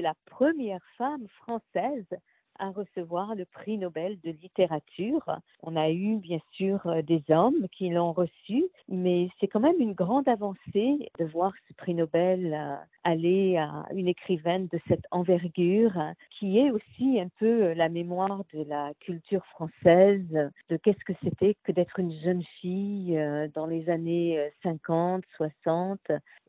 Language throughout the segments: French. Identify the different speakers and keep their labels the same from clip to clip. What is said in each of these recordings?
Speaker 1: c'est la première femme française à recevoir le prix Nobel de littérature. On a eu bien sûr euh, des hommes qui l'ont reçu, mais c'est quand même une grande avancée de voir ce prix Nobel euh, aller à une écrivaine de cette envergure, qui est aussi un peu la mémoire de la culture française, de qu'est-ce que c'était que d'être une jeune fille euh, dans les années 50, 60,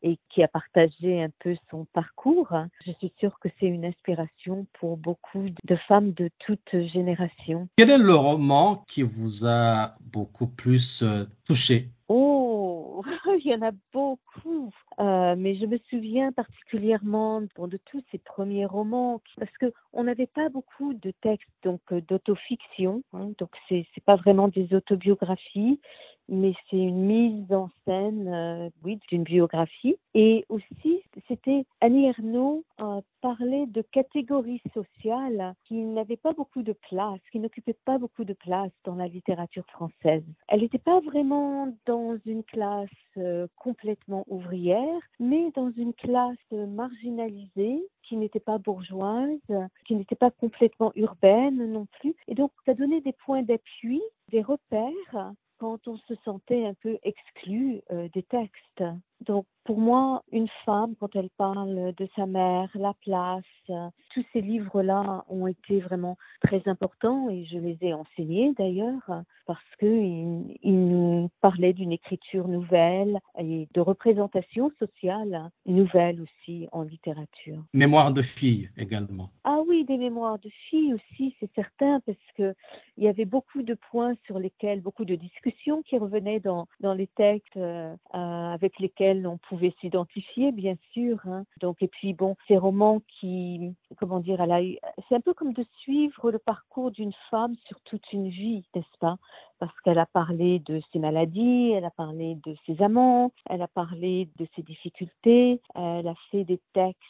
Speaker 1: et qui a partagé un peu son parcours. Je suis sûre que c'est une inspiration pour beaucoup de femmes de toute génération.
Speaker 2: Quel est le roman qui vous a beaucoup plus euh, touché?
Speaker 1: Oh, il y en a beaucoup, euh, mais je me souviens particulièrement de tous ces premiers romans parce que on n'avait pas beaucoup de textes donc euh, d'autofiction, hein, donc c'est pas vraiment des autobiographies, mais c'est une mise en scène, euh, oui, d'une biographie. Et aussi, c'était Annie Ernaux euh, parlait de catégories sociales qui n'avaient pas beaucoup de place, qui n'occupaient pas beaucoup de place dans la littérature française. Elle n'était pas vraiment dans une classe euh, complètement ouvrière, mais dans une classe marginalisée qui n'était pas bourgeoise, qui n'était pas complètement urbaine non plus. Et donc, ça donnait des points d'appui, des repères on se sentait un peu exclu euh, des textes. Donc pour moi, une femme, quand elle parle de sa mère, la place, tous ces livres-là ont été vraiment très importants et je les ai enseignés d'ailleurs parce qu'ils ils nous parlaient d'une écriture nouvelle et de représentation sociale nouvelle aussi en littérature.
Speaker 2: Mémoire de fille également.
Speaker 1: Ah oui, des mémoires de filles aussi, c'est certain, parce que il y avait beaucoup de points sur lesquels, beaucoup de discussions qui revenaient dans, dans les textes euh, avec lesquels on pouvait s'identifier, bien sûr. Hein. Donc, et puis bon, ces romans qui, comment dire, c'est un peu comme de suivre le parcours d'une femme sur toute une vie, n'est-ce pas? Parce qu'elle a parlé de ses maladies, elle a parlé de ses amants, elle a parlé de ses difficultés, elle a fait des textes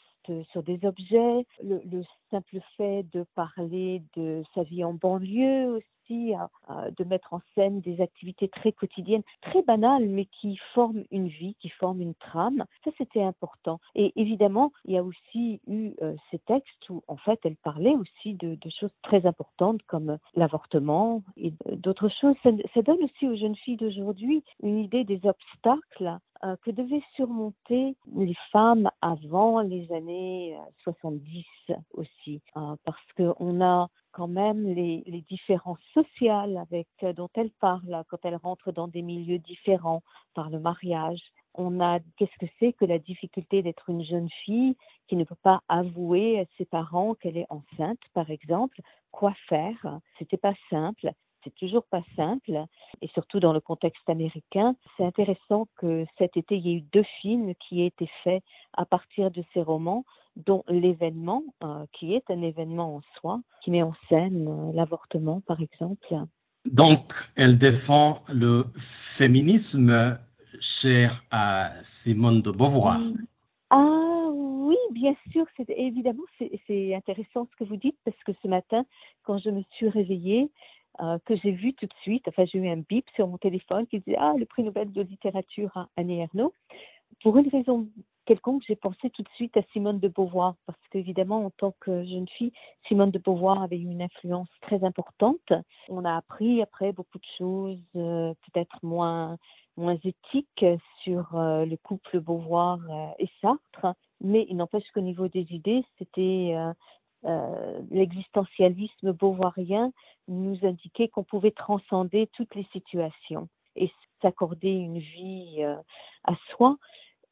Speaker 1: sur des objets, le, le, simple fait de parler de sa vie en banlieue de mettre en scène des activités très quotidiennes, très banales, mais qui forment une vie, qui forment une trame. Ça, c'était important. Et évidemment, il y a aussi eu euh, ces textes où, en fait, elle parlait aussi de, choses très importantes comme l'avortement et d'autres choses. Ça donne aussi aux jeunes filles d'aujourd'hui une idée des obstacles euh, que devaient surmonter les femmes avant les années 70 euh, aussi, euh, parce qu'on a quand même les, les différences sociales avec, dont elle parle quand elle rentre dans des milieux différents par le mariage. On a qu'est-ce que c'est que la difficulté d'être une jeune fille qui ne peut pas avouer à ses parents qu'elle est enceinte, par exemple? Quoi faire? C'était pas simple c'est toujours pas simple, et surtout dans le contexte américain. C'est intéressant que cet été, il y ait eu deux films qui aient été faits à partir de ces romans, dont l'événement, euh, qui est un événement en soi, qui met en scène euh, l'avortement, par exemple.
Speaker 2: Donc, elle défend le féminisme cher à Simone de Beauvoir.
Speaker 1: Ah oui, bien sûr, c'est évidemment c'est intéressant ce que vous dites parce que ce matin, quand je me suis réveillée, euh, que j'ai vu tout de suite. Enfin, j'ai eu un bip sur mon téléphone qui disait Ah, le prix Nobel de littérature à Annie Ernaux. Pour une raison quelconque, j'ai pensé tout de suite à Simone de Beauvoir, parce qu'évidemment, en tant que jeune fille, Simone de Beauvoir avait une influence très importante. On a appris après beaucoup de choses, euh, peut-être moins, moins éthiques, sur euh, le couple Beauvoir et Sartre, mais il n'empêche qu'au niveau des idées, c'était euh, l'existentialisme beauvoirien nous indiquait qu'on pouvait transcender toutes les situations et s'accorder une vie euh, à soi.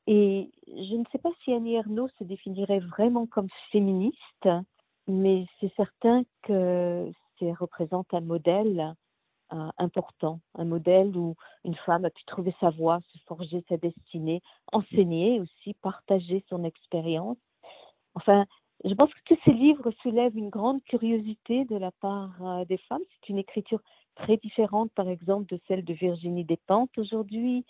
Speaker 1: Et je ne sais pas si Annie Ernaux se définirait vraiment comme féministe, mais c'est certain que ça représente un modèle euh, important, un modèle où une femme a pu trouver sa voie, se forger sa destinée, enseigner aussi, partager son expérience. Enfin, je pense que tous ces livres soulèvent une grande curiosité de la part euh, des femmes. C'est une écriture très différente, par exemple, de celle de Virginie Despentes aujourd'hui,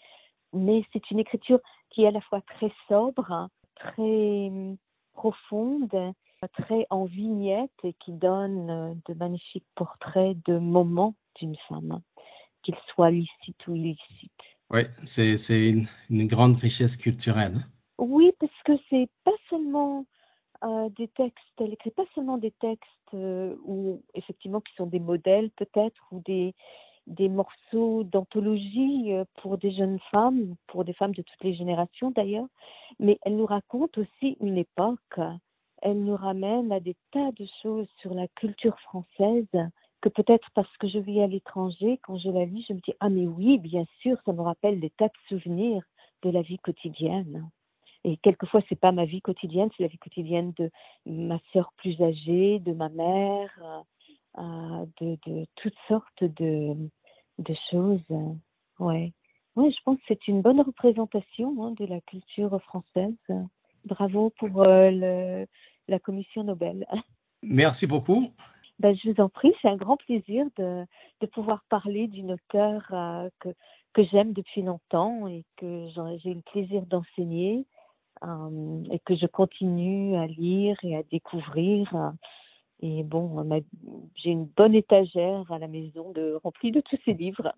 Speaker 1: mais c'est une écriture qui est à la fois très sobre, très hum, profonde, très en vignette et qui donne euh, de magnifiques portraits de moments d'une femme, qu'ils soient licites ou illicites.
Speaker 2: Oui, c'est une, une grande richesse culturelle.
Speaker 1: Oui, parce que c'est des textes. Elle écrit pas seulement des textes euh, où, effectivement, qui sont des modèles peut-être ou des, des morceaux d'anthologie euh, pour des jeunes femmes, pour des femmes de toutes les générations d'ailleurs, mais elle nous raconte aussi une époque. Elle nous ramène à des tas de choses sur la culture française que peut-être parce que je vis à l'étranger, quand je la lis, je me dis ah mais oui, bien sûr, ça me rappelle des tas de souvenirs de la vie quotidienne. Et quelquefois, c'est pas ma vie quotidienne, c'est la vie quotidienne de ma sœur plus âgée, de ma mère, euh, de, de, toutes sortes de, de choses. Ouais. ouais, je pense que c'est une bonne représentation hein, de la culture française. Bravo pour euh, le, la commission Nobel.
Speaker 2: Merci beaucoup.
Speaker 1: Ben, je vous en prie, c'est un grand plaisir de, de pouvoir parler d'une auteure euh, que, que j'aime depuis longtemps et que j'ai eu le plaisir d'enseigner euh, et que je continue à lire et à découvrir. Et bon, j'ai une bonne étagère à la maison de, remplie de tous ces livres.